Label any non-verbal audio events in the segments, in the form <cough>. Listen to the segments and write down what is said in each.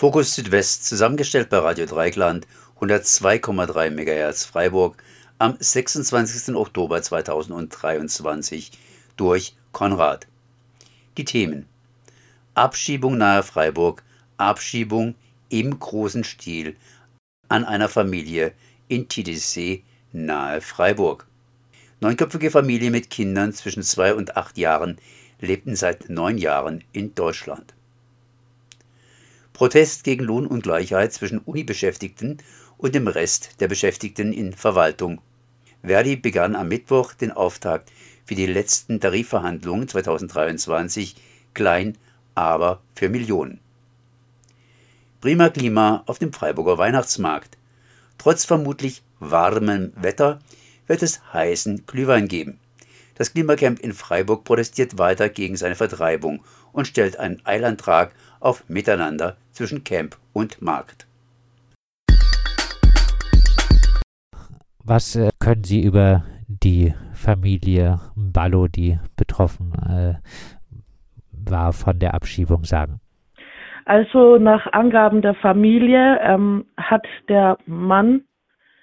Fokus Südwest, zusammengestellt bei Radio Dreigland, 102,3 MHz Freiburg, am 26. Oktober 2023 durch Konrad. Die Themen Abschiebung nahe Freiburg, Abschiebung im großen Stil an einer Familie in Titisee nahe Freiburg. Neunköpfige Familie mit Kindern zwischen zwei und acht Jahren lebten seit neun Jahren in Deutschland. Protest gegen Lohnungleichheit zwischen Unibeschäftigten und dem Rest der Beschäftigten in Verwaltung. Verdi begann am Mittwoch den Auftakt für die letzten Tarifverhandlungen 2023 klein, aber für Millionen. Prima Klima auf dem Freiburger Weihnachtsmarkt. Trotz vermutlich warmem Wetter wird es heißen Glühwein geben. Das Klimacamp in Freiburg protestiert weiter gegen seine Vertreibung und stellt einen Eilantrag auf Miteinander zwischen Camp und Markt. Was äh, können Sie über die Familie Ballo, die betroffen äh, war von der Abschiebung, sagen? Also nach Angaben der Familie ähm, hat der Mann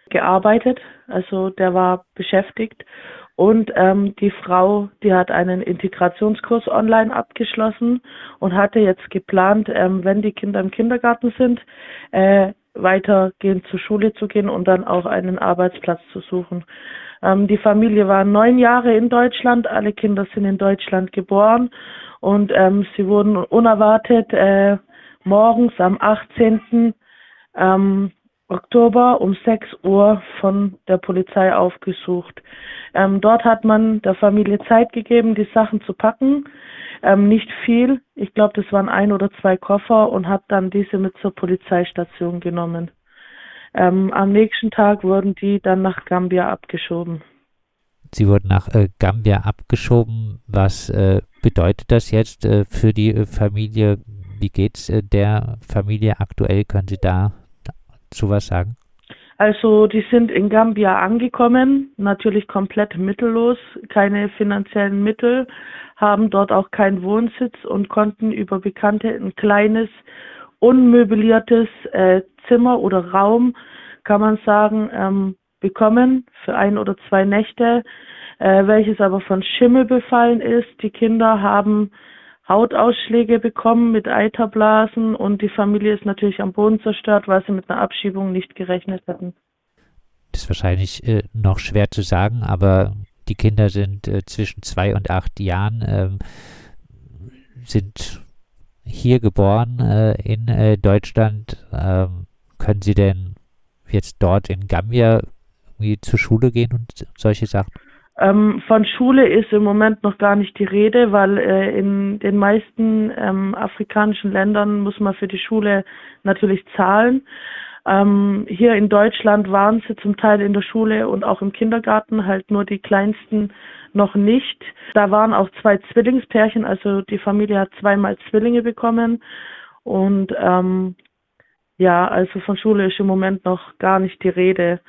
gearbeitet, also der war beschäftigt und ähm, die Frau, die hat einen Integrationskurs online abgeschlossen und hatte jetzt geplant, ähm, wenn die Kinder im Kindergarten sind, äh, weitergehend zur Schule zu gehen und dann auch einen Arbeitsplatz zu suchen. Ähm, die Familie war neun Jahre in Deutschland, alle Kinder sind in Deutschland geboren und ähm, sie wurden unerwartet äh, morgens am 18. Ähm, Oktober um 6 Uhr von der Polizei aufgesucht. Ähm, dort hat man der Familie Zeit gegeben, die Sachen zu packen. Ähm, nicht viel, ich glaube, das waren ein oder zwei Koffer und hat dann diese mit zur Polizeistation genommen. Ähm, am nächsten Tag wurden die dann nach Gambia abgeschoben. Sie wurden nach äh, Gambia abgeschoben. Was äh, bedeutet das jetzt äh, für die äh, Familie? Wie geht es äh, der Familie aktuell? Können Sie da zu was sagen? Also die sind in Gambia angekommen, natürlich komplett mittellos, keine finanziellen Mittel, haben dort auch keinen Wohnsitz und konnten über Bekannte ein kleines, unmöbliertes äh, Zimmer oder Raum, kann man sagen, ähm, bekommen für ein oder zwei Nächte, äh, welches aber von Schimmel befallen ist. Die Kinder haben Hautausschläge bekommen mit Eiterblasen und die Familie ist natürlich am Boden zerstört, weil sie mit einer Abschiebung nicht gerechnet hatten. Das ist wahrscheinlich äh, noch schwer zu sagen, aber die Kinder sind äh, zwischen zwei und acht Jahren, ähm, sind hier geboren äh, in äh, Deutschland. Ähm, können sie denn jetzt dort in Gambia zur Schule gehen und solche Sachen? Ähm, von Schule ist im Moment noch gar nicht die Rede, weil äh, in den meisten ähm, afrikanischen Ländern muss man für die Schule natürlich zahlen. Ähm, hier in Deutschland waren sie zum Teil in der Schule und auch im Kindergarten, halt nur die kleinsten noch nicht. Da waren auch zwei Zwillingspärchen, also die Familie hat zweimal Zwillinge bekommen. Und ähm, ja, also von Schule ist im Moment noch gar nicht die Rede.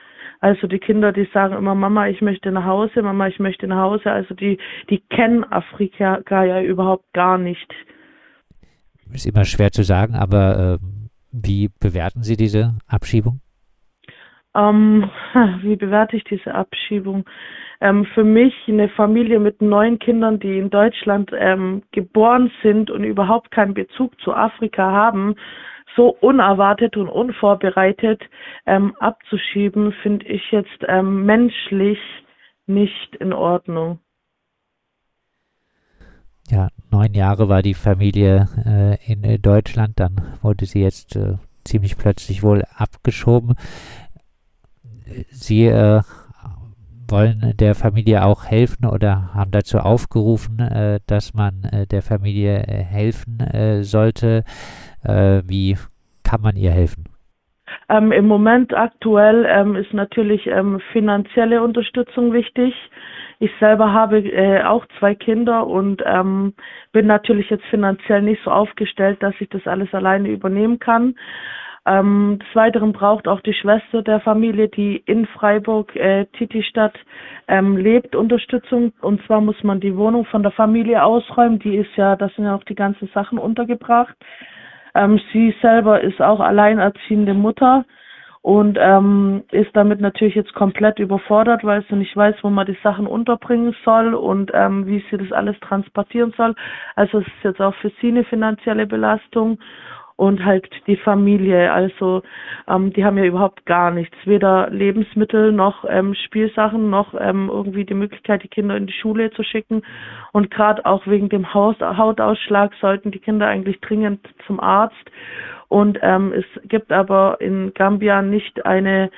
Also die Kinder, die sagen immer, Mama, ich möchte nach Hause, Mama, ich möchte nach Hause. Also die, die kennen Afrika ja überhaupt gar nicht. Ist immer schwer zu sagen, aber äh, wie bewerten Sie diese Abschiebung? Ähm, <laughs> wie bewerte ich diese Abschiebung? Ähm, für mich eine Familie mit neun Kindern, die in Deutschland ähm, geboren sind und überhaupt keinen Bezug zu Afrika haben, so unerwartet und unvorbereitet ähm, abzuschieben, finde ich jetzt ähm, menschlich nicht in Ordnung. Ja, neun Jahre war die Familie äh, in äh, Deutschland, dann wurde sie jetzt äh, ziemlich plötzlich wohl abgeschoben. Sie äh, wollen der Familie auch helfen oder haben dazu aufgerufen, äh, dass man äh, der Familie helfen sollte. Wie kann man ihr helfen? Ähm, Im Moment aktuell ähm, ist natürlich ähm, finanzielle Unterstützung wichtig. Ich selber habe äh, auch zwei Kinder und ähm, bin natürlich jetzt finanziell nicht so aufgestellt, dass ich das alles alleine übernehmen kann. Ähm, des Weiteren braucht auch die Schwester der Familie, die in Freiburg, äh, Titistadt, ähm, lebt, Unterstützung. Und zwar muss man die Wohnung von der Familie ausräumen. Die ist ja, da sind ja auch die ganzen Sachen untergebracht. Ähm, sie selber ist auch alleinerziehende Mutter und ähm, ist damit natürlich jetzt komplett überfordert, weil sie nicht weiß, wo man die Sachen unterbringen soll und ähm, wie sie das alles transportieren soll. Also es ist jetzt auch für sie eine finanzielle Belastung und halt die Familie. Also ähm, die haben ja überhaupt gar nichts, weder Lebensmittel noch ähm, Spielsachen noch ähm, irgendwie die Möglichkeit, die Kinder in die Schule zu schicken. Und gerade auch wegen dem Haus Hautausschlag sollten die Kinder eigentlich dringend zum Arzt. Und ähm, es gibt aber in Gambia nicht eine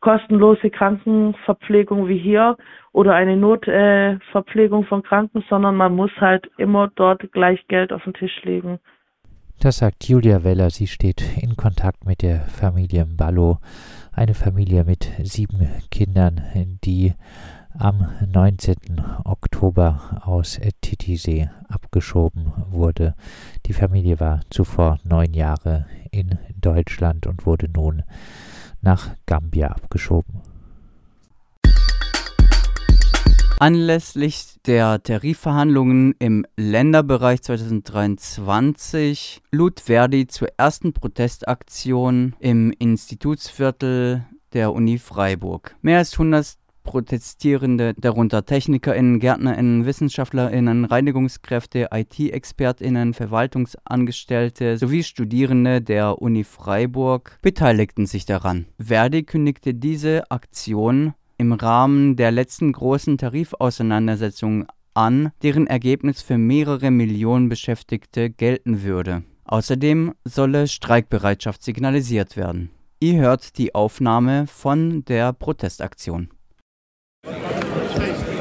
kostenlose Krankenverpflegung wie hier oder eine Notverpflegung äh, von Kranken, sondern man muss halt immer dort gleich Geld auf den Tisch legen. Das sagt Julia Weller. Sie steht in Kontakt mit der Familie Ballo, eine Familie mit sieben Kindern, die am 19. Oktober aus Titisee abgeschoben wurde. Die Familie war zuvor neun Jahre in Deutschland und wurde nun nach Gambia abgeschoben. Anlässlich der Tarifverhandlungen im Länderbereich 2023 lud Verdi zur ersten Protestaktion im Institutsviertel der Uni Freiburg. Mehr als 100 Protestierende, darunter TechnikerInnen, GärtnerInnen, WissenschaftlerInnen, Reinigungskräfte, IT-ExpertInnen, Verwaltungsangestellte sowie Studierende der Uni Freiburg beteiligten sich daran. Verdi kündigte diese Aktion im Rahmen der letzten großen Tarifauseinandersetzung an, deren Ergebnis für mehrere Millionen Beschäftigte gelten würde. Außerdem solle Streikbereitschaft signalisiert werden. Ihr hört die Aufnahme von der Protestaktion.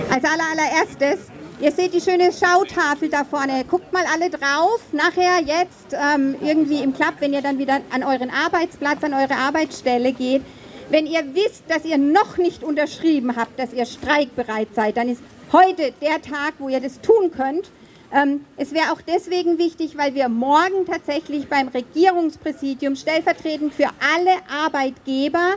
Als allererstes, ihr seht die schöne Schautafel da vorne. Guckt mal alle drauf. Nachher jetzt ähm, irgendwie im Club, wenn ihr dann wieder an euren Arbeitsplatz, an eure Arbeitsstelle geht, wenn ihr wisst, dass ihr noch nicht unterschrieben habt, dass ihr streikbereit seid, dann ist heute der Tag, wo ihr das tun könnt. Ähm, es wäre auch deswegen wichtig, weil wir morgen tatsächlich beim Regierungspräsidium stellvertretend für alle Arbeitgeber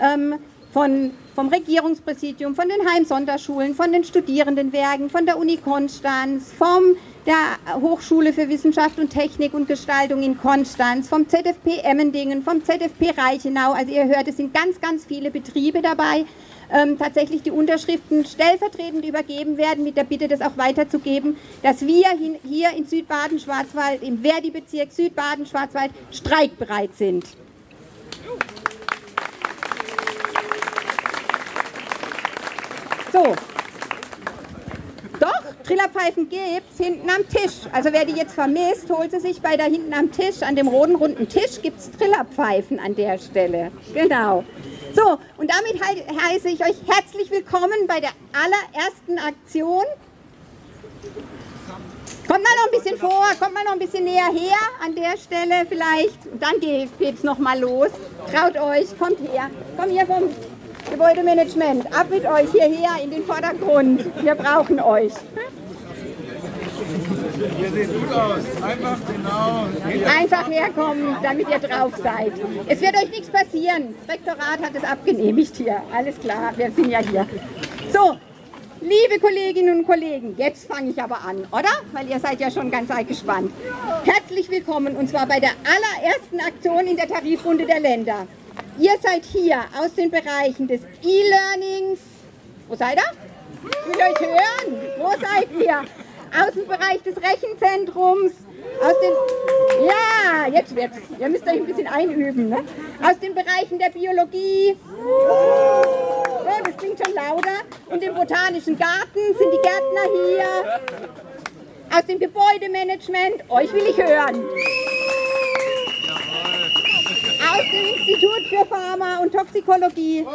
ähm, von, vom Regierungspräsidium, von den Heimsonderschulen, von den Studierendenwerken, von der Uni Konstanz, vom der Hochschule für Wissenschaft und Technik und Gestaltung in Konstanz, vom ZFP Emmendingen, vom ZFP Reichenau. Also ihr hört, es sind ganz, ganz viele Betriebe dabei. Ähm, tatsächlich die Unterschriften stellvertretend übergeben werden, mit der Bitte, das auch weiterzugeben, dass wir hier in Südbaden-Schwarzwald, im Verdi-Bezirk Südbaden-Schwarzwald, streikbereit sind. So, doch, Trillerpfeifen gibt es hinten am Tisch. Also wer die jetzt vermisst, holt sie sich bei da hinten am Tisch, an dem roten runden Tisch gibt es Trillerpfeifen an der Stelle. Genau. So, und damit heiße ich euch herzlich willkommen bei der allerersten Aktion. Kommt mal noch ein bisschen vor, kommt mal noch ein bisschen näher her an der Stelle vielleicht. Und dann geht es nochmal los. Traut euch, kommt her. Komm hier vom Gebäudemanagement, ab mit euch hierher in den Vordergrund. Wir brauchen euch. Ihr seht gut aus. Einfach genau. Einfach herkommen, damit ihr drauf seid. Es wird euch nichts passieren. Das Rektorat hat es abgenehmigt hier. Alles klar, wir sind ja hier. So, liebe Kolleginnen und Kollegen, jetzt fange ich aber an, oder? Weil ihr seid ja schon ganz gespannt. Herzlich willkommen und zwar bei der allerersten Aktion in der Tarifrunde der Länder. Ihr seid hier aus den Bereichen des E-Learnings. Wo seid ihr? Ich will euch hören. Wo seid ihr? Aus dem Bereich des Rechenzentrums. Aus den. Ja, jetzt wird's. Ihr müsst euch ein bisschen einüben. Ne? Aus den Bereichen der Biologie. Oh, das klingt schon lauter. Und im Botanischen Garten sind die Gärtner hier. Aus dem Gebäudemanagement. Euch will ich hören aus dem Institut für Pharma und Toxikologie.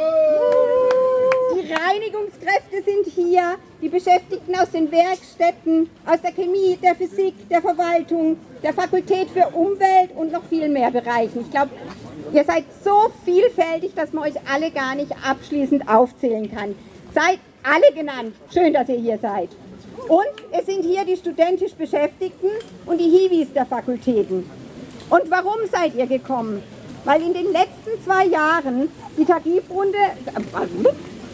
Die Reinigungskräfte sind hier, die Beschäftigten aus den Werkstätten, aus der Chemie, der Physik, der Verwaltung der Fakultät für Umwelt und noch viel mehr Bereichen. Ich glaube, ihr seid so vielfältig, dass man euch alle gar nicht abschließend aufzählen kann. Seid alle genannt. Schön, dass ihr hier seid. Und es sind hier die studentisch Beschäftigten und die Hiwis der Fakultäten. Und warum seid ihr gekommen? Weil in den letzten zwei Jahren die Tarifrunde,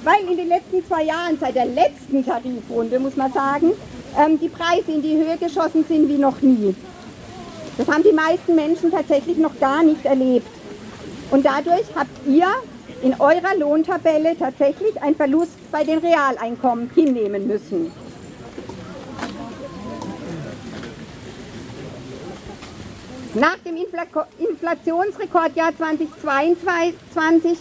weil in den letzten zwei Jahren, seit der letzten Tarifrunde, muss man sagen, ähm, die Preise in die Höhe geschossen sind wie noch nie. Das haben die meisten Menschen tatsächlich noch gar nicht erlebt. Und dadurch habt ihr in eurer Lohntabelle tatsächlich einen Verlust bei den Realeinkommen hinnehmen müssen. Nach dem Infl Inflationsrekordjahr 2022,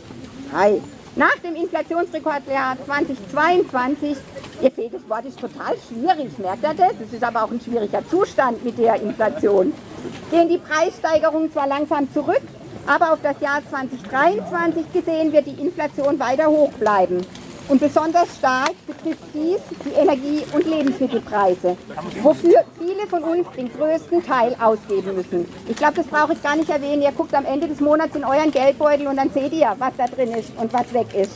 hi, nach dem Inflationsrekordjahr 2022, ihr seht, das Wort ist total schwierig, merkt ihr das? Es ist aber auch ein schwieriger Zustand mit der Inflation. Gehen die Preissteigerungen zwar langsam zurück, aber auf das Jahr 2023 gesehen wird die Inflation weiter hoch bleiben. Und besonders stark betrifft dies die Energie- und Lebensmittelpreise, wofür viele von uns den größten Teil ausgeben müssen. Ich glaube, das brauche ich gar nicht erwähnen. Ihr guckt am Ende des Monats in euren Geldbeutel und dann seht ihr, was da drin ist und was weg ist.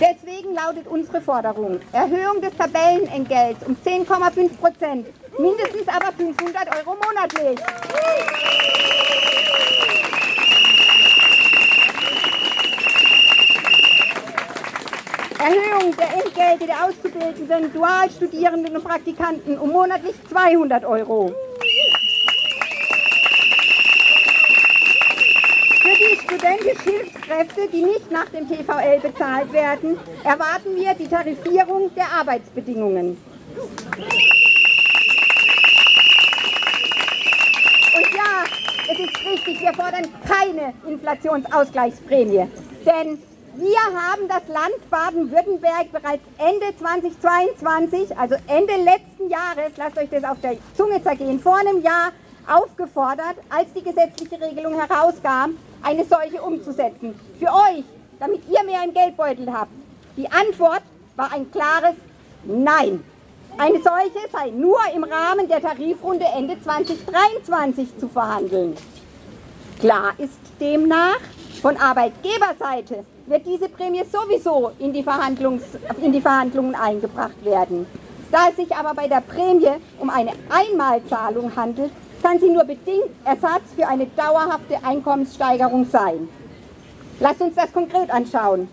Deswegen lautet unsere Forderung Erhöhung des Tabellenentgelts um 10,5 Prozent, mindestens aber 500 Euro monatlich. Erhöhung der Entgelte der Auszubildenden, Dualstudierenden und Praktikanten um monatlich 200 Euro. Für die studentischen Hilfskräfte, die nicht nach dem TVL bezahlt werden, erwarten wir die Tarifierung der Arbeitsbedingungen. Und ja, es ist richtig, wir fordern keine Inflationsausgleichsprämie. Denn wir haben das Land Baden-Württemberg bereits Ende 2022, also Ende letzten Jahres, lasst euch das auf der Zunge zergehen, vor einem Jahr aufgefordert, als die gesetzliche Regelung herauskam, eine solche umzusetzen. Für euch, damit ihr mehr im Geldbeutel habt. Die Antwort war ein klares Nein. Eine solche sei nur im Rahmen der Tarifrunde Ende 2023 zu verhandeln. Klar ist demnach, von Arbeitgeberseite wird diese Prämie sowieso in die, Verhandlungs, in die Verhandlungen eingebracht werden. Da es sich aber bei der Prämie um eine Einmalzahlung handelt, kann sie nur bedingt Ersatz für eine dauerhafte Einkommenssteigerung sein. Lasst uns das konkret anschauen.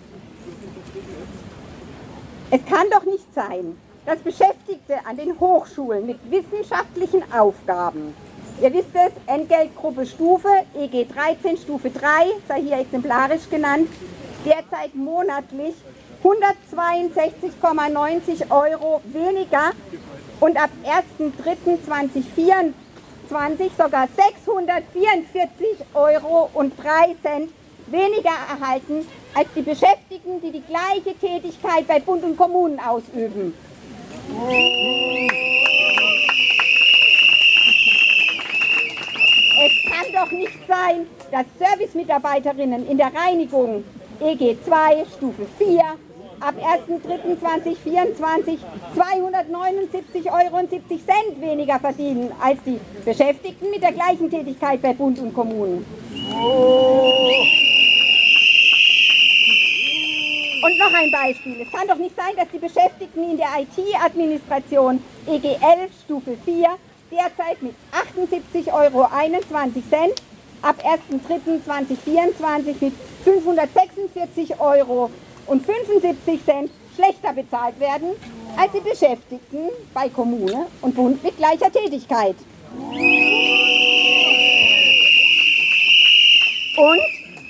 Es kann doch nicht sein, dass Beschäftigte an den Hochschulen mit wissenschaftlichen Aufgaben Ihr wisst es, Entgeltgruppe Stufe, EG 13, Stufe 3, sei hier exemplarisch genannt, derzeit monatlich 162,90 Euro weniger und ab 1.3.2024 sogar 644 Euro und 3 Cent weniger erhalten als die Beschäftigten, die die gleiche Tätigkeit bei Bund und Kommunen ausüben. kann doch nicht sein, dass Servicemitarbeiterinnen in der Reinigung EG 2 Stufe 4 ab 1.3.2024 279,70 Euro weniger verdienen als die Beschäftigten mit der gleichen Tätigkeit bei Bund und Kommunen. Und noch ein Beispiel. Es kann doch nicht sein, dass die Beschäftigten in der IT-Administration EG 11 Stufe 4 derzeit mit 78,21 Euro ab 1.3.2024 mit 546 Euro und 75 Cent schlechter bezahlt werden als die Beschäftigten bei Kommune und Bund mit gleicher Tätigkeit. Und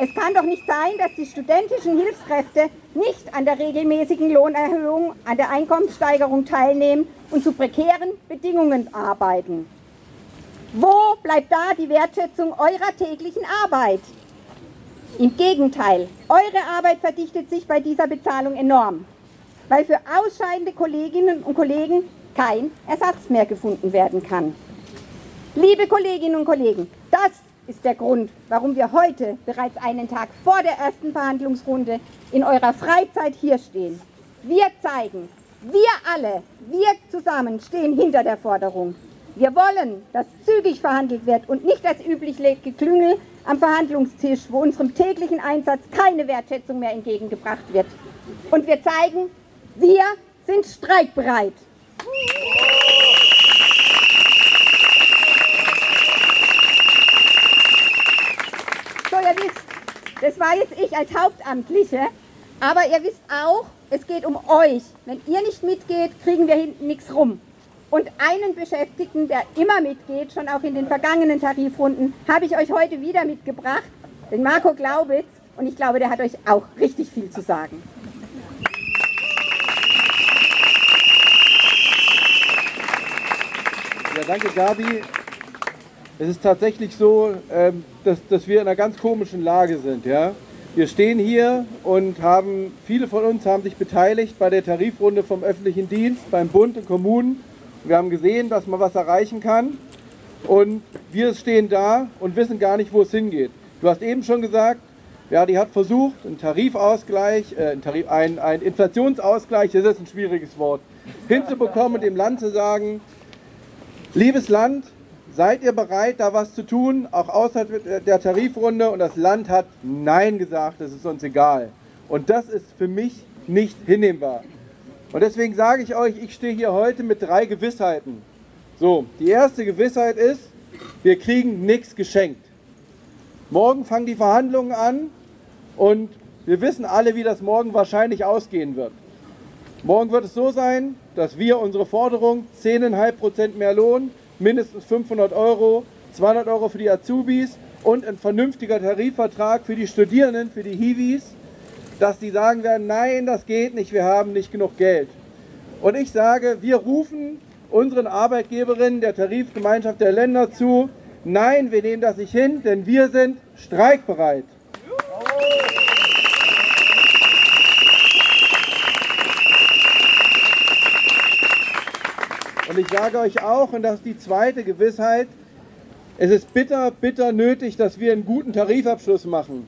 es kann doch nicht sein, dass die studentischen Hilfskräfte nicht an der regelmäßigen Lohnerhöhung, an der Einkommenssteigerung teilnehmen und zu prekären Bedingungen arbeiten. Wo bleibt da die Wertschätzung eurer täglichen Arbeit? Im Gegenteil, eure Arbeit verdichtet sich bei dieser Bezahlung enorm, weil für ausscheidende Kolleginnen und Kollegen kein Ersatz mehr gefunden werden kann. Liebe Kolleginnen und Kollegen, das ist der Grund, warum wir heute bereits einen Tag vor der ersten Verhandlungsrunde in eurer Freizeit hier stehen. Wir zeigen, wir alle, wir zusammen stehen hinter der Forderung. Wir wollen, dass zügig verhandelt wird und nicht das übliche Geklüngel am Verhandlungstisch, wo unserem täglichen Einsatz keine Wertschätzung mehr entgegengebracht wird. Und wir zeigen, wir sind streikbereit. So, ihr wisst, das war jetzt ich als Hauptamtliche, aber ihr wisst auch, es geht um euch. Wenn ihr nicht mitgeht, kriegen wir hinten nichts rum. Und einen Beschäftigten, der immer mitgeht, schon auch in den vergangenen Tarifrunden, habe ich euch heute wieder mitgebracht, den Marco Glaubitz. Und ich glaube, der hat euch auch richtig viel zu sagen. Ja, danke Gabi. Es ist tatsächlich so, ähm, dass, dass wir in einer ganz komischen Lage sind. Ja? Wir stehen hier und haben, viele von uns haben sich beteiligt bei der Tarifrunde vom öffentlichen Dienst, beim Bund und Kommunen. Wir haben gesehen, dass man was erreichen kann. Und wir stehen da und wissen gar nicht, wo es hingeht. Du hast eben schon gesagt, ja, die hat versucht, einen Tarifausgleich, äh, einen, Tarif, ein, ein Inflationsausgleich, das ist ein schwieriges Wort, hinzubekommen und dem Land zu sagen, Liebes Land, seid ihr bereit, da was zu tun, auch außerhalb der Tarifrunde? Und das Land hat Nein gesagt, das ist uns egal. Und das ist für mich nicht hinnehmbar. Und deswegen sage ich euch, ich stehe hier heute mit drei Gewissheiten. So, die erste Gewissheit ist, wir kriegen nichts geschenkt. Morgen fangen die Verhandlungen an und wir wissen alle, wie das morgen wahrscheinlich ausgehen wird. Morgen wird es so sein, dass wir unsere Forderung 10,5% mehr Lohn, mindestens 500 Euro, 200 Euro für die Azubis und ein vernünftiger Tarifvertrag für die Studierenden, für die Hiwis, dass die sagen werden, nein, das geht nicht, wir haben nicht genug Geld. Und ich sage, wir rufen unseren Arbeitgeberinnen der Tarifgemeinschaft der Länder zu, nein, wir nehmen das nicht hin, denn wir sind streikbereit. Und ich sage euch auch, und das ist die zweite Gewissheit, es ist bitter, bitter nötig, dass wir einen guten Tarifabschluss machen.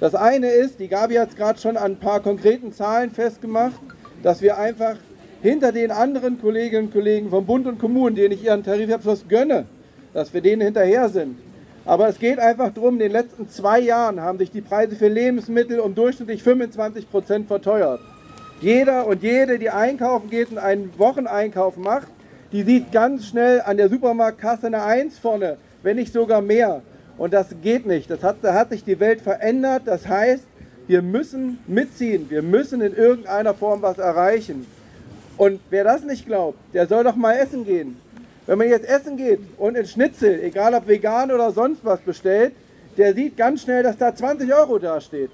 Das eine ist, die Gabi hat es gerade schon an ein paar konkreten Zahlen festgemacht, dass wir einfach hinter den anderen Kolleginnen und Kollegen vom Bund und Kommunen, denen ich ihren Tarifabschluss gönne, dass wir denen hinterher sind. Aber es geht einfach darum, in den letzten zwei Jahren haben sich die Preise für Lebensmittel um durchschnittlich 25 Prozent verteuert. Jeder und jede, die einkaufen geht und einen Wocheneinkauf macht, die sieht ganz schnell an der Supermarktkasse eine 1 vorne, wenn nicht sogar mehr. Und das geht nicht. Das hat, da hat sich die Welt verändert. Das heißt, wir müssen mitziehen. Wir müssen in irgendeiner Form was erreichen. Und wer das nicht glaubt, der soll doch mal essen gehen. Wenn man jetzt essen geht und in Schnitzel, egal ob vegan oder sonst was bestellt, der sieht ganz schnell, dass da 20 Euro dasteht.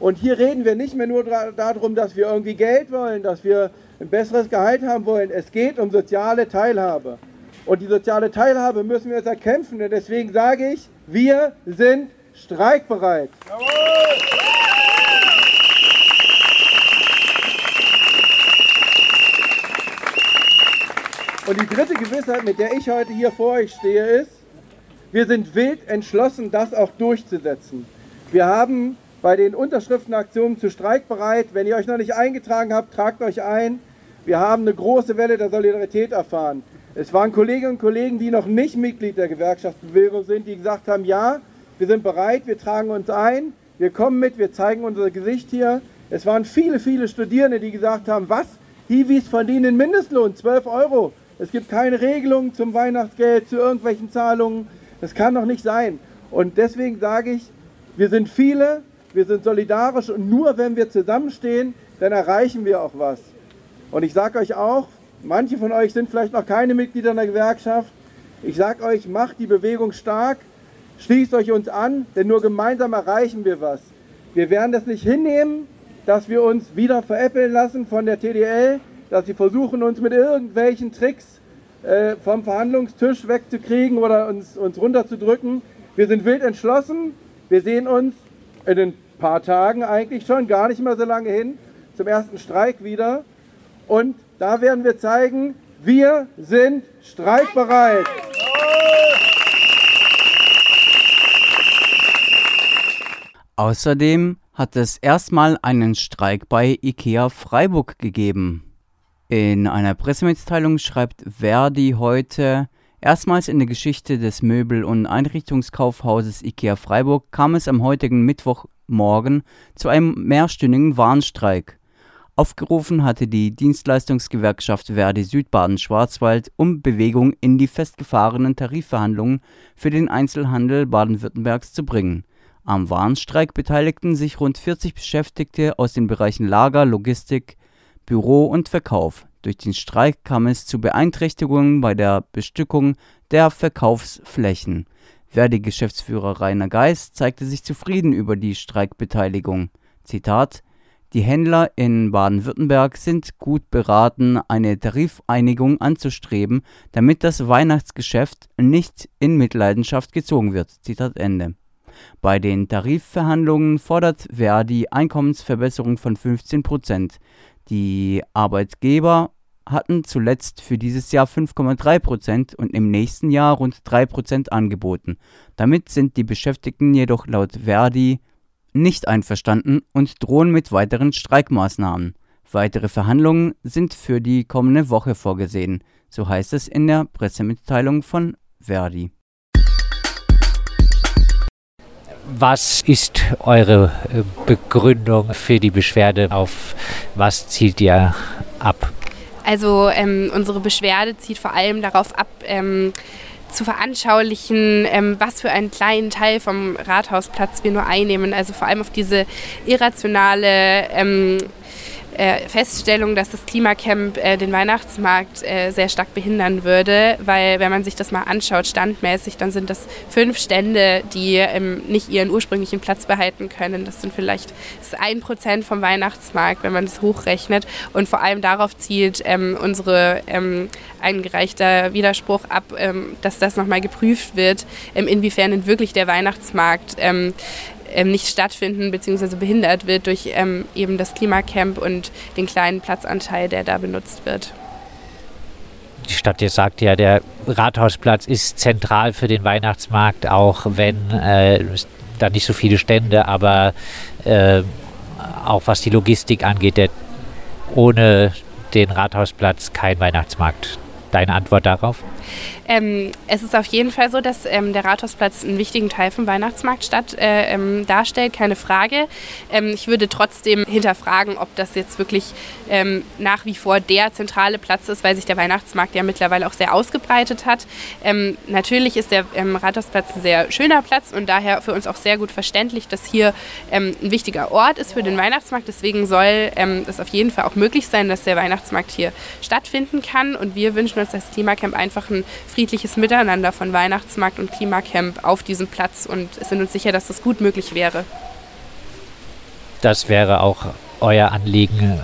Und hier reden wir nicht mehr nur darum, dass wir irgendwie Geld wollen, dass wir ein besseres Gehalt haben wollen. Es geht um soziale Teilhabe. Und die soziale Teilhabe müssen wir jetzt erkämpfen. Und deswegen sage ich, wir sind streikbereit. Jawohl. Und die dritte Gewissheit, mit der ich heute hier vor euch stehe, ist, wir sind wild entschlossen, das auch durchzusetzen. Wir haben bei den Unterschriftenaktionen zu Streikbereit, wenn ihr euch noch nicht eingetragen habt, tragt euch ein. Wir haben eine große Welle der Solidarität erfahren. Es waren Kolleginnen und Kollegen, die noch nicht Mitglied der Gewerkschaftsbewegung sind, die gesagt haben, ja, wir sind bereit, wir tragen uns ein, wir kommen mit, wir zeigen unser Gesicht hier. Es waren viele, viele Studierende, die gesagt haben, was? Hiwis verdienen Mindestlohn, 12 Euro. Es gibt keine Regelung zum Weihnachtsgeld, zu irgendwelchen Zahlungen. Das kann doch nicht sein. Und deswegen sage ich, wir sind viele, wir sind solidarisch und nur wenn wir zusammenstehen, dann erreichen wir auch was. Und ich sage euch auch, manche von euch sind vielleicht noch keine Mitglieder in der Gewerkschaft. Ich sage euch, macht die Bewegung stark, schließt euch uns an, denn nur gemeinsam erreichen wir was. Wir werden das nicht hinnehmen, dass wir uns wieder veräppeln lassen von der TDL, dass sie versuchen, uns mit irgendwelchen Tricks äh, vom Verhandlungstisch wegzukriegen oder uns, uns runterzudrücken. Wir sind wild entschlossen. Wir sehen uns in ein paar Tagen eigentlich schon, gar nicht mehr so lange hin, zum ersten Streik wieder. Und da werden wir zeigen, wir sind streikbereit. Außerdem hat es erstmal einen Streik bei IKEA Freiburg gegeben. In einer Pressemitteilung schreibt Verdi heute, Erstmals in der Geschichte des Möbel- und Einrichtungskaufhauses IKEA Freiburg kam es am heutigen Mittwochmorgen zu einem mehrstündigen Warnstreik. Aufgerufen hatte die Dienstleistungsgewerkschaft Verdi Südbaden-Schwarzwald, um Bewegung in die festgefahrenen Tarifverhandlungen für den Einzelhandel Baden-Württembergs zu bringen. Am Warnstreik beteiligten sich rund 40 Beschäftigte aus den Bereichen Lager, Logistik, Büro und Verkauf. Durch den Streik kam es zu Beeinträchtigungen bei der Bestückung der Verkaufsflächen. Verdi-Geschäftsführer Rainer Geis zeigte sich zufrieden über die Streikbeteiligung. Zitat Die Händler in Baden-Württemberg sind gut beraten, eine Tarifeinigung anzustreben, damit das Weihnachtsgeschäft nicht in Mitleidenschaft gezogen wird. Zitat Ende. Bei den Tarifverhandlungen fordert Verdi Einkommensverbesserung von 15 Prozent. Die Arbeitgeber hatten zuletzt für dieses Jahr 5,3 Prozent und im nächsten Jahr rund 3 Prozent angeboten. Damit sind die Beschäftigten jedoch laut Verdi nicht einverstanden und drohen mit weiteren Streikmaßnahmen. Weitere Verhandlungen sind für die kommende Woche vorgesehen, so heißt es in der Pressemitteilung von Verdi. Was ist eure äh, Begründung für die Beschwerde? Auf was zielt ihr ab? Also ähm, unsere Beschwerde zieht vor allem darauf ab, ähm, zu veranschaulichen, ähm, was für einen kleinen Teil vom Rathausplatz wir nur einnehmen. Also vor allem auf diese irrationale ähm, äh, Feststellung, dass das Klimacamp äh, den Weihnachtsmarkt äh, sehr stark behindern würde, weil wenn man sich das mal anschaut, standmäßig, dann sind das fünf Stände, die ähm, nicht ihren ursprünglichen Platz behalten können. Das sind vielleicht das ein Prozent vom Weihnachtsmarkt, wenn man das hochrechnet. Und vor allem darauf zielt ähm, unsere ähm, eingereichter Widerspruch ab, ähm, dass das nochmal geprüft wird, ähm, inwiefern denn wirklich der Weihnachtsmarkt ähm, nicht stattfinden bzw. behindert wird durch ähm, eben das Klimacamp und den kleinen Platzanteil, der da benutzt wird. Die Stadt jetzt sagt ja, der Rathausplatz ist zentral für den Weihnachtsmarkt, auch wenn äh, da nicht so viele Stände, aber äh, auch was die Logistik angeht, der ohne den Rathausplatz kein Weihnachtsmarkt. Deine Antwort darauf? Ähm, es ist auf jeden Fall so, dass ähm, der Rathausplatz einen wichtigen Teil vom Weihnachtsmarkt statt, äh, ähm, darstellt, keine Frage. Ähm, ich würde trotzdem hinterfragen, ob das jetzt wirklich ähm, nach wie vor der zentrale Platz ist, weil sich der Weihnachtsmarkt ja mittlerweile auch sehr ausgebreitet hat. Ähm, natürlich ist der Rathausplatz ein sehr schöner Platz und daher für uns auch sehr gut verständlich, dass hier ein wichtiger Ort ist für den Weihnachtsmarkt. Deswegen soll es auf jeden Fall auch möglich sein, dass der Weihnachtsmarkt hier stattfinden kann und wir wünschen uns als Klimacamp einfach ein friedliches Miteinander von Weihnachtsmarkt und Klimacamp auf diesem Platz und sind uns sicher, dass das gut möglich wäre. Das wäre auch euer Anliegen,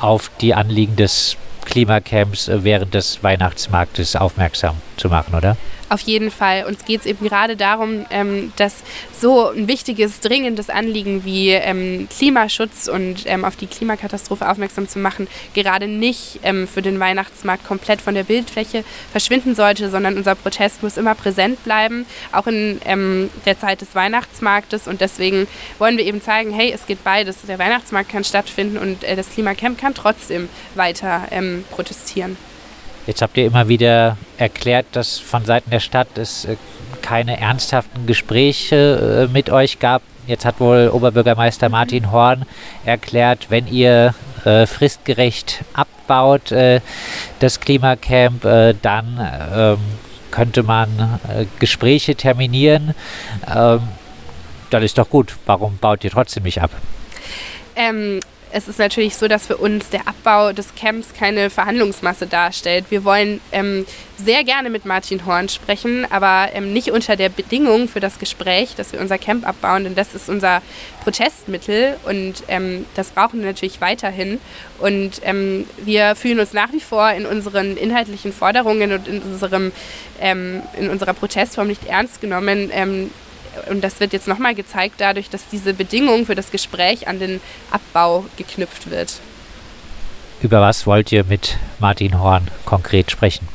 auf die Anliegen des Klimacamps während des Weihnachtsmarktes aufmerksam zu machen, oder? Auf jeden Fall. Uns geht es eben gerade darum, ähm, dass so ein wichtiges, dringendes Anliegen wie ähm, Klimaschutz und ähm, auf die Klimakatastrophe aufmerksam zu machen, gerade nicht ähm, für den Weihnachtsmarkt komplett von der Bildfläche verschwinden sollte, sondern unser Protest muss immer präsent bleiben, auch in ähm, der Zeit des Weihnachtsmarktes. Und deswegen wollen wir eben zeigen, hey, es geht beides. Der Weihnachtsmarkt kann stattfinden und äh, das Klimacamp kann trotzdem weiter ähm, protestieren. Jetzt habt ihr immer wieder erklärt, dass von Seiten der Stadt es äh, keine ernsthaften Gespräche äh, mit euch gab. Jetzt hat wohl Oberbürgermeister Martin Horn erklärt, wenn ihr äh, fristgerecht abbaut, äh, das Klimacamp, äh, dann ähm, könnte man äh, Gespräche terminieren. Ähm, dann ist doch gut. Warum baut ihr trotzdem nicht ab? Ähm, es ist natürlich so, dass für uns der Abbau des Camps keine Verhandlungsmasse darstellt. Wir wollen ähm, sehr gerne mit Martin Horn sprechen, aber ähm, nicht unter der Bedingung für das Gespräch, dass wir unser Camp abbauen, denn das ist unser Protestmittel und ähm, das brauchen wir natürlich weiterhin. Und ähm, wir fühlen uns nach wie vor in unseren inhaltlichen Forderungen und in, unserem, ähm, in unserer Protestform nicht ernst genommen ähm, und das wird jetzt nochmal gezeigt dadurch, dass diese Bedingung für das Gespräch an den Abbau geknüpft wird. Über was wollt ihr mit Martin Horn konkret sprechen?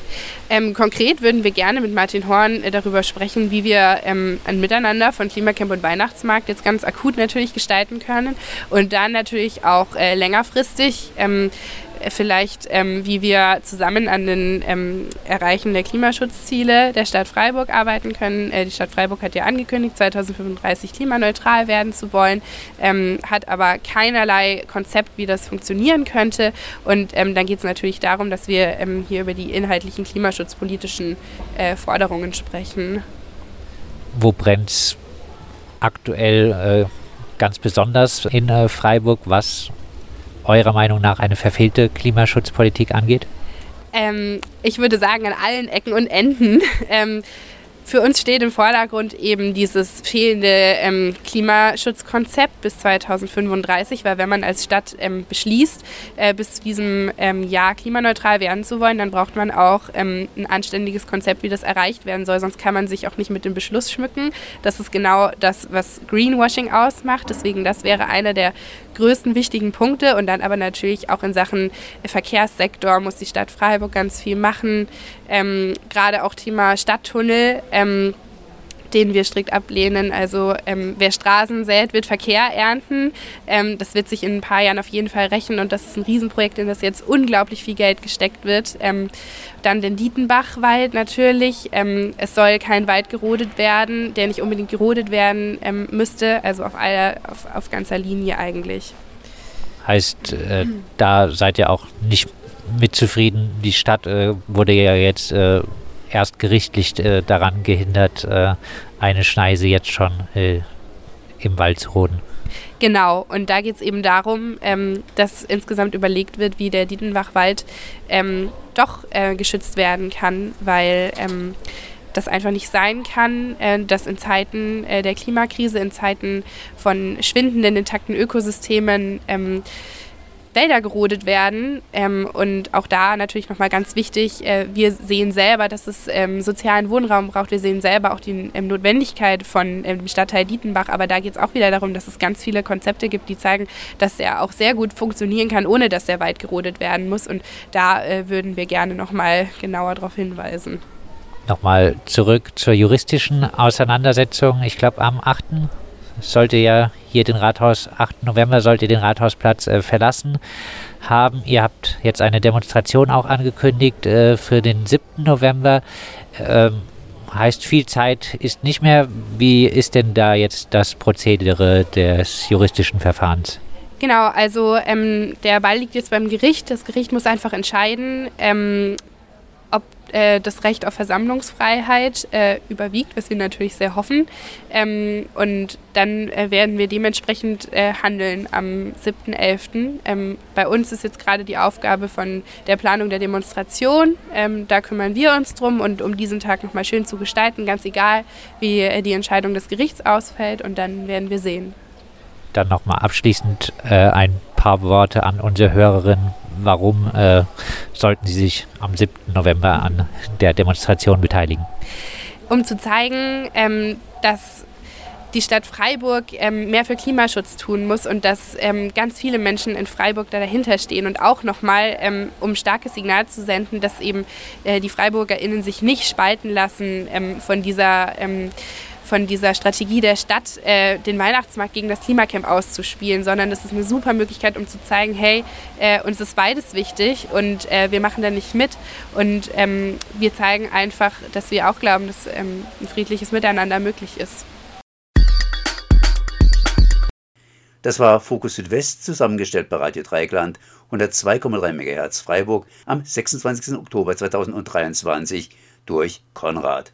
Ähm, konkret würden wir gerne mit Martin Horn äh, darüber sprechen, wie wir ähm, ein Miteinander von Klimacamp und Weihnachtsmarkt jetzt ganz akut natürlich gestalten können und dann natürlich auch äh, längerfristig. Ähm, äh, vielleicht, ähm, wie wir zusammen an den ähm, Erreichen der Klimaschutzziele der Stadt Freiburg arbeiten können. Äh, die Stadt Freiburg hat ja angekündigt, 2035 klimaneutral werden zu wollen, ähm, hat aber keinerlei Konzept, wie das funktionieren könnte. Und ähm, dann geht es natürlich darum, dass wir ähm, hier über die inhaltlichen klimaschutzpolitischen äh, Forderungen sprechen. Wo brennt aktuell äh, ganz besonders in äh, Freiburg, was eurer Meinung nach eine verfehlte Klimaschutzpolitik angeht? Ähm, ich würde sagen, an allen Ecken und Enden. <laughs> Ähm, für uns steht im Vordergrund eben dieses fehlende ähm, Klimaschutzkonzept bis 2035, weil wenn man als Stadt ähm, beschließt, äh, bis zu diesem ähm, Jahr klimaneutral werden zu wollen, dann braucht man auch ähm, ein anständiges Konzept, wie das erreicht werden soll. Sonst kann man sich auch nicht mit dem Beschluss schmücken. Das ist genau das, was Greenwashing ausmacht. Deswegen, das wäre einer der größten wichtigen Punkte und dann aber natürlich auch in Sachen Verkehrssektor muss die Stadt Freiburg ganz viel machen. Ähm, Gerade auch Thema Stadttunnel. Ähm, den wir strikt ablehnen. Also ähm, wer Straßen sät, wird Verkehr ernten. Ähm, das wird sich in ein paar Jahren auf jeden Fall rächen und das ist ein Riesenprojekt, in das jetzt unglaublich viel Geld gesteckt wird. Ähm, dann den Dietenbachwald natürlich. Ähm, es soll kein Wald gerodet werden, der nicht unbedingt gerodet werden ähm, müsste, also auf, aller, auf, auf ganzer Linie eigentlich. Heißt, äh, da seid ihr auch nicht mit zufrieden. Die Stadt äh, wurde ja jetzt äh, erst gerichtlich äh, daran gehindert, äh, eine Schneise jetzt schon äh, im Wald zu roden. Genau, und da geht es eben darum, ähm, dass insgesamt überlegt wird, wie der Dietenbachwald ähm, doch äh, geschützt werden kann, weil ähm, das einfach nicht sein kann, äh, dass in Zeiten der Klimakrise, in Zeiten von schwindenden intakten Ökosystemen ähm, Wälder gerodet werden. Ähm, und auch da natürlich nochmal ganz wichtig, äh, wir sehen selber, dass es ähm, sozialen Wohnraum braucht. Wir sehen selber auch die ähm, Notwendigkeit von ähm, dem Stadtteil Dietenbach. Aber da geht es auch wieder darum, dass es ganz viele Konzepte gibt, die zeigen, dass er auch sehr gut funktionieren kann, ohne dass der Wald gerodet werden muss. Und da äh, würden wir gerne nochmal genauer darauf hinweisen. Nochmal zurück zur juristischen Auseinandersetzung. Ich glaube, am 8 sollte ja hier den Rathaus, 8. November sollt ihr den Rathausplatz äh, verlassen haben. Ihr habt jetzt eine Demonstration auch angekündigt äh, für den 7. November. Ähm, heißt, viel Zeit ist nicht mehr. Wie ist denn da jetzt das Prozedere des juristischen Verfahrens? Genau, also ähm, der Ball liegt jetzt beim Gericht. Das Gericht muss einfach entscheiden, ähm, ob äh, das Recht auf Versammlungsfreiheit äh, überwiegt, was wir natürlich sehr hoffen. Ähm, und dann äh, werden wir dementsprechend äh, handeln am 7.11. Ähm, bei uns ist jetzt gerade die Aufgabe von der Planung der Demonstration. Ähm, da kümmern wir uns drum und um diesen Tag nochmal schön zu gestalten, ganz egal, wie äh, die Entscheidung des Gerichts ausfällt. Und dann werden wir sehen. Dann nochmal abschließend äh, ein paar Worte an unsere Hörerinnen warum äh, sollten Sie sich am 7. November an der Demonstration beteiligen? Um zu zeigen, ähm, dass die Stadt Freiburg ähm, mehr für Klimaschutz tun muss und dass ähm, ganz viele Menschen in Freiburg da dahinter stehen und auch nochmal, ähm, um starkes Signal zu senden, dass eben äh, die FreiburgerInnen sich nicht spalten lassen ähm, von dieser ähm, von dieser Strategie der Stadt, äh, den Weihnachtsmarkt gegen das Klimacamp auszuspielen, sondern das ist eine super Möglichkeit, um zu zeigen, hey, äh, uns ist beides wichtig und äh, wir machen da nicht mit. Und ähm, wir zeigen einfach, dass wir auch glauben, dass ähm, ein friedliches Miteinander möglich ist. Das war Fokus Südwest, zusammengestellt bei Radio Dreieckland 102,3 MHz Freiburg am 26. Oktober 2023 durch Konrad.